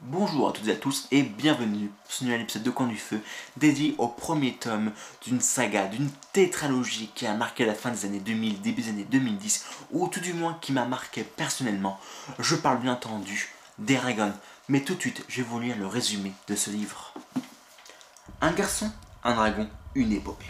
Bonjour à toutes et à tous et bienvenue sur nouvel épisode de Coin du Feu dédié au premier tome d'une saga, d'une tétralogie qui a marqué la fin des années 2000, début des années 2010 ou tout du moins qui m'a marqué personnellement. Je parle bien entendu d'Eragon, mais tout de suite je vais vous lire le résumé de ce livre. Un garçon, un dragon, une épopée.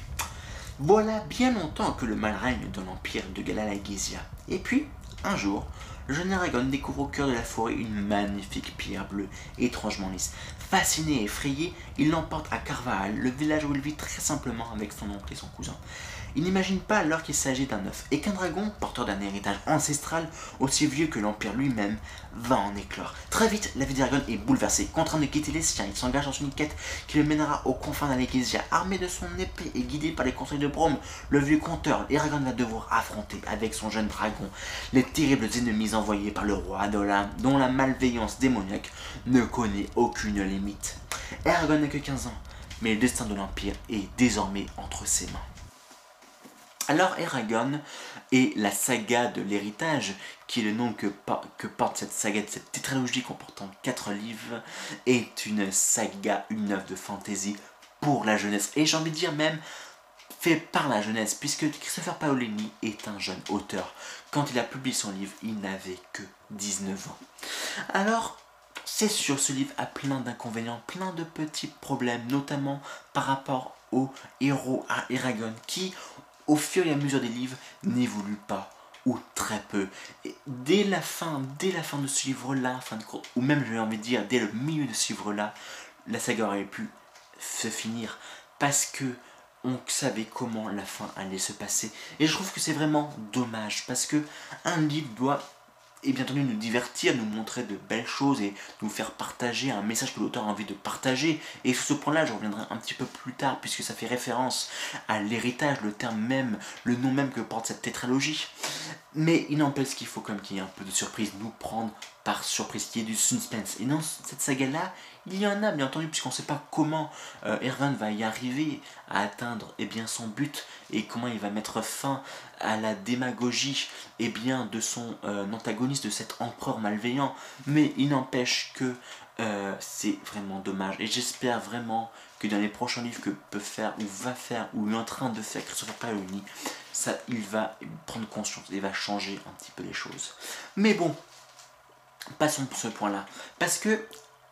Voilà bien longtemps que le mal règne dans l'empire de Galalagesia. Et puis, un jour, le jeune Aragon découvre au cœur de la forêt une magnifique pierre bleue, étrangement lisse. Fasciné et effrayé, il l'emporte à Carvajal, le village où il vit très simplement avec son oncle et son cousin. Il n'imagine pas alors qu'il s'agit d'un œuf et qu'un dragon, porteur d'un héritage ancestral aussi vieux que l'Empire lui-même, va en éclore. Très vite, la vie d'Aragon est bouleversée. Contraint de quitter les siens, il s'engage dans une quête qui le mènera aux confins d'Alégesia. Armé de son épée et guidé par les conseils de Brome, le vieux conteur, Eragon va devoir affronter avec son jeune dragon les terribles ennemis envoyés par le roi Adola, dont la malveillance démoniaque ne connaît aucune limite. Eragon n'a que 15 ans, mais le destin de l'Empire est désormais entre ses mains. Alors Eragon et la saga de l'héritage, qui est le nom que, porte cette saga de cette tétralogie comportant 4 livres, est une saga, une œuvre de fantasy pour la jeunesse. Et j'ai envie de dire même fait par la jeunesse, puisque Christopher Paolini est un jeune auteur. Quand il a publié son livre, il n'avait que 19 ans. Alors, c'est sûr, ce livre a plein d'inconvénients, plein de petits problèmes, notamment par rapport au héros à Eragon, qui, au fur et à mesure des livres, n'évolue pas ou très peu. Dès la fin, dès la fin de ce livre-là, ou même j'ai envie de dire dès le milieu de ce livre-là, la saga aurait pu se finir parce que on savait comment la fin allait se passer. Et je trouve que c'est vraiment dommage parce que un livre doit et bien entendu nous divertir, nous montrer de belles choses et nous faire partager un message que l'auteur a envie de partager. Et sur ce point-là, je reviendrai un petit peu plus tard puisque ça fait référence à l'héritage, le terme même, le nom même que porte cette tétralogie. Mais il n'empêche qu'il faut quand même qu'il y ait un peu de surprise, nous prendre par surprise, qu'il y ait du suspense. Et dans cette saga-là, il y en a bien entendu puisqu'on ne sait pas comment euh, va y arriver à atteindre eh bien, son but et comment il va mettre fin à la démagogie eh bien, de son euh, antagoniste, de cet empereur malveillant. Mais il n'empêche que euh, c'est vraiment dommage. Et j'espère vraiment que dans les prochains livres que peut faire, ou va faire, ou est en train de faire Christopher Paolini, ça, il va prendre conscience et va changer un petit peu les choses. Mais bon, passons pour ce point-là. Parce que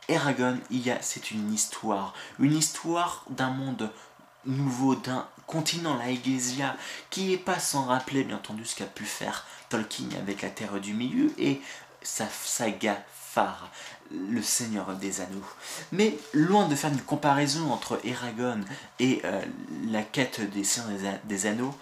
Eragon, il c'est une histoire. Une histoire d'un monde nouveau, d'un continent, la Egesia, qui est pas sans rappeler, bien entendu, ce qu'a pu faire Tolkien avec la Terre du Milieu et sa saga phare, le Seigneur des Anneaux. Mais loin de faire une comparaison entre Eragon et euh, la quête des Seigneurs des Anneaux,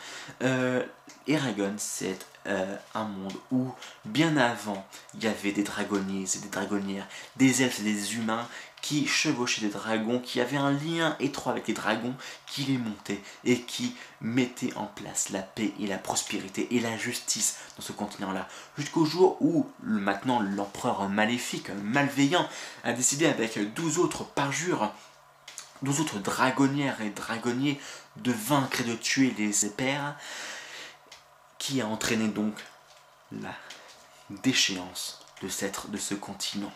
euh, Eragon, c'est euh, un monde où, bien avant, il y avait des dragonniers et des dragonnières, des elfes et des humains qui chevauchaient des dragons, qui avaient un lien étroit avec les dragons, qui les montaient et qui mettaient en place la paix et la prospérité et la justice dans ce continent-là. Jusqu'au jour où, maintenant, l'empereur maléfique, malveillant, a décidé avec 12 autres parjures 12 autres dragonnières et dragonniers de vaincre et de tuer les pères qui a entraîné donc la déchéance de, de ce continent.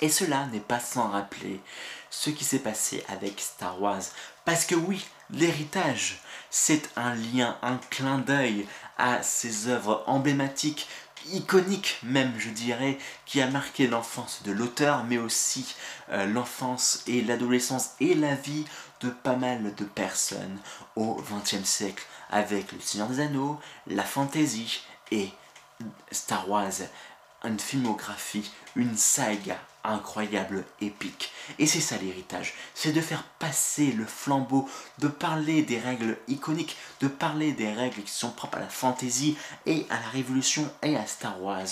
Et cela n'est pas sans rappeler ce qui s'est passé avec Star Wars. Parce que oui, l'héritage, c'est un lien, un clin d'œil à ces œuvres emblématiques, iconiques même, je dirais, qui a marqué l'enfance de l'auteur, mais aussi euh, l'enfance et l'adolescence et la vie de pas mal de personnes au XXe siècle avec Le Seigneur des Anneaux, la fantasy et Star Wars, une filmographie, une saga incroyable, épique. Et c'est ça l'héritage, c'est de faire passer le flambeau, de parler des règles iconiques, de parler des règles qui sont propres à la fantasy et à la Révolution et à Star Wars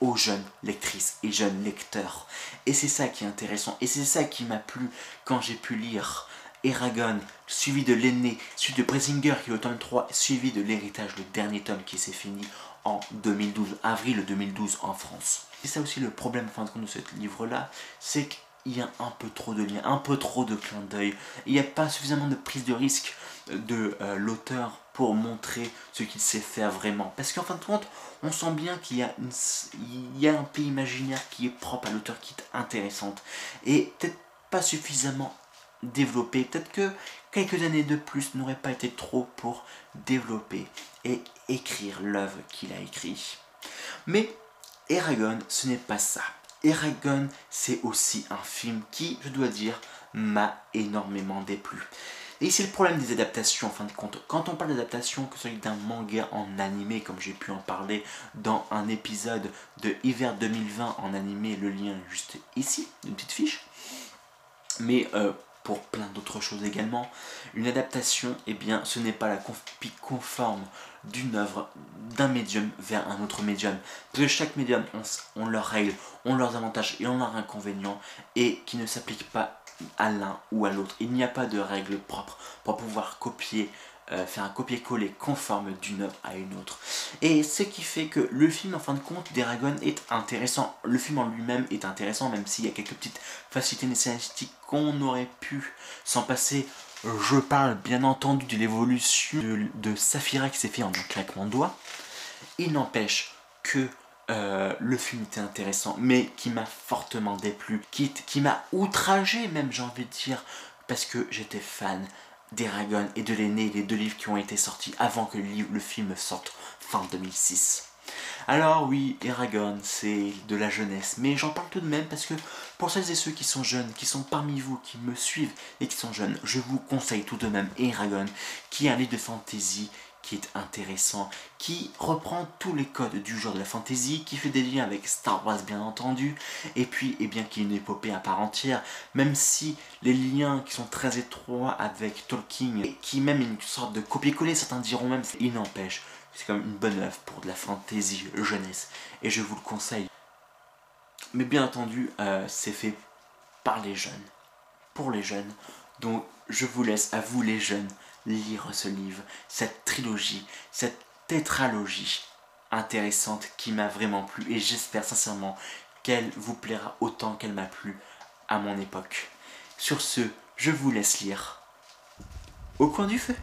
aux jeunes lectrices et jeunes lecteurs. Et c'est ça qui est intéressant, et c'est ça qui m'a plu quand j'ai pu lire Eragon, suivi de l'aîné, suivi de Bresinger qui est au tome 3, suivi de l'héritage, le dernier tome qui s'est fini en 2012, avril 2012 en France. C'est ça aussi le problème fin de compte de ce livre-là, c'est qu'il y a un peu trop de liens, un peu trop de clins d'œil. Il n'y a pas suffisamment de prise de risque de euh, l'auteur pour montrer ce qu'il sait faire vraiment. Parce qu'en fin de compte, on sent bien qu'il y, a un pays imaginaire qui est propre à l'auteur, qui est intéressante. Et peut-être pas suffisamment développé. Peut-être que quelques années de plus n'auraient pas été trop pour développer et écrire l'œuvre qu'il a écrit. Mais Eragon, ce n'est pas ça. Eragon, c'est aussi un film qui, je dois dire, m'a énormément déplu. Et c'est le problème des adaptations en fin de compte. Quand on parle d'adaptation, que ce soit d'un manga en animé, comme j'ai pu en parler dans un épisode de Hiver 2020 en animé, le lien est juste ici, une petite fiche. Mais euh, pour plein d'autres choses également, une adaptation, eh bien, ce n'est pas la copie conforme d'une œuvre, d'un médium vers un autre médium. Parce que chaque médium ont, leurs règles, ont leurs avantages et ont leurs inconvénients, et qui ne s'appliquent pas à l'un ou à l'autre. Il n'y a pas de règle propre pour pouvoir copier, euh, faire un copier-coller conforme d'une œuvre à une autre. Et ce qui fait que le film, en fin de compte, d'Eragon est intéressant. Le film en lui-même est intéressant, même s'il y a quelques petites facilités scénaristiques qu'on aurait pu s'en passer. Je parle bien entendu de l'évolution de, de Saphira qui s'est fait en un claquement de doigts. Il n'empêche que euh, le film était intéressant, mais qui m'a fortement déplu, qui, qui m'a outragé même, j'ai envie de dire, parce que j'étais fan d'Eragon et de l'aîné, les deux livres qui ont été sortis avant que le, film sorte fin 2006. Alors oui, Eragon, c'est de la jeunesse, mais j'en parle tout de même parce que pour celles et ceux qui sont jeunes, qui sont parmi vous, qui me suivent et qui sont jeunes, je vous conseille tout de même Eragon, qui est un livre de fantasy qui est intéressant, qui reprend tous les codes du genre de la fantasy, qui fait des liens avec Star Wars bien entendu, et puis eh bien qui est une épopée à part entière, même si les liens qui sont très étroits avec Tolkien, et qui même une sorte de copier-coller, certains diront même, il n'empêche, c'est comme une bonne œuvre pour de la fantasy jeunesse, et je vous le conseille. Mais bien entendu, euh, c'est fait par les jeunes, pour les jeunes, donc je vous laisse à vous les jeunes lire ce livre, cette trilogie, cette tétralogie intéressante qui m'a vraiment plu et j'espère sincèrement qu'elle vous plaira autant qu'elle m'a plu à mon époque. Sur ce, je vous laisse lire au coin du feu.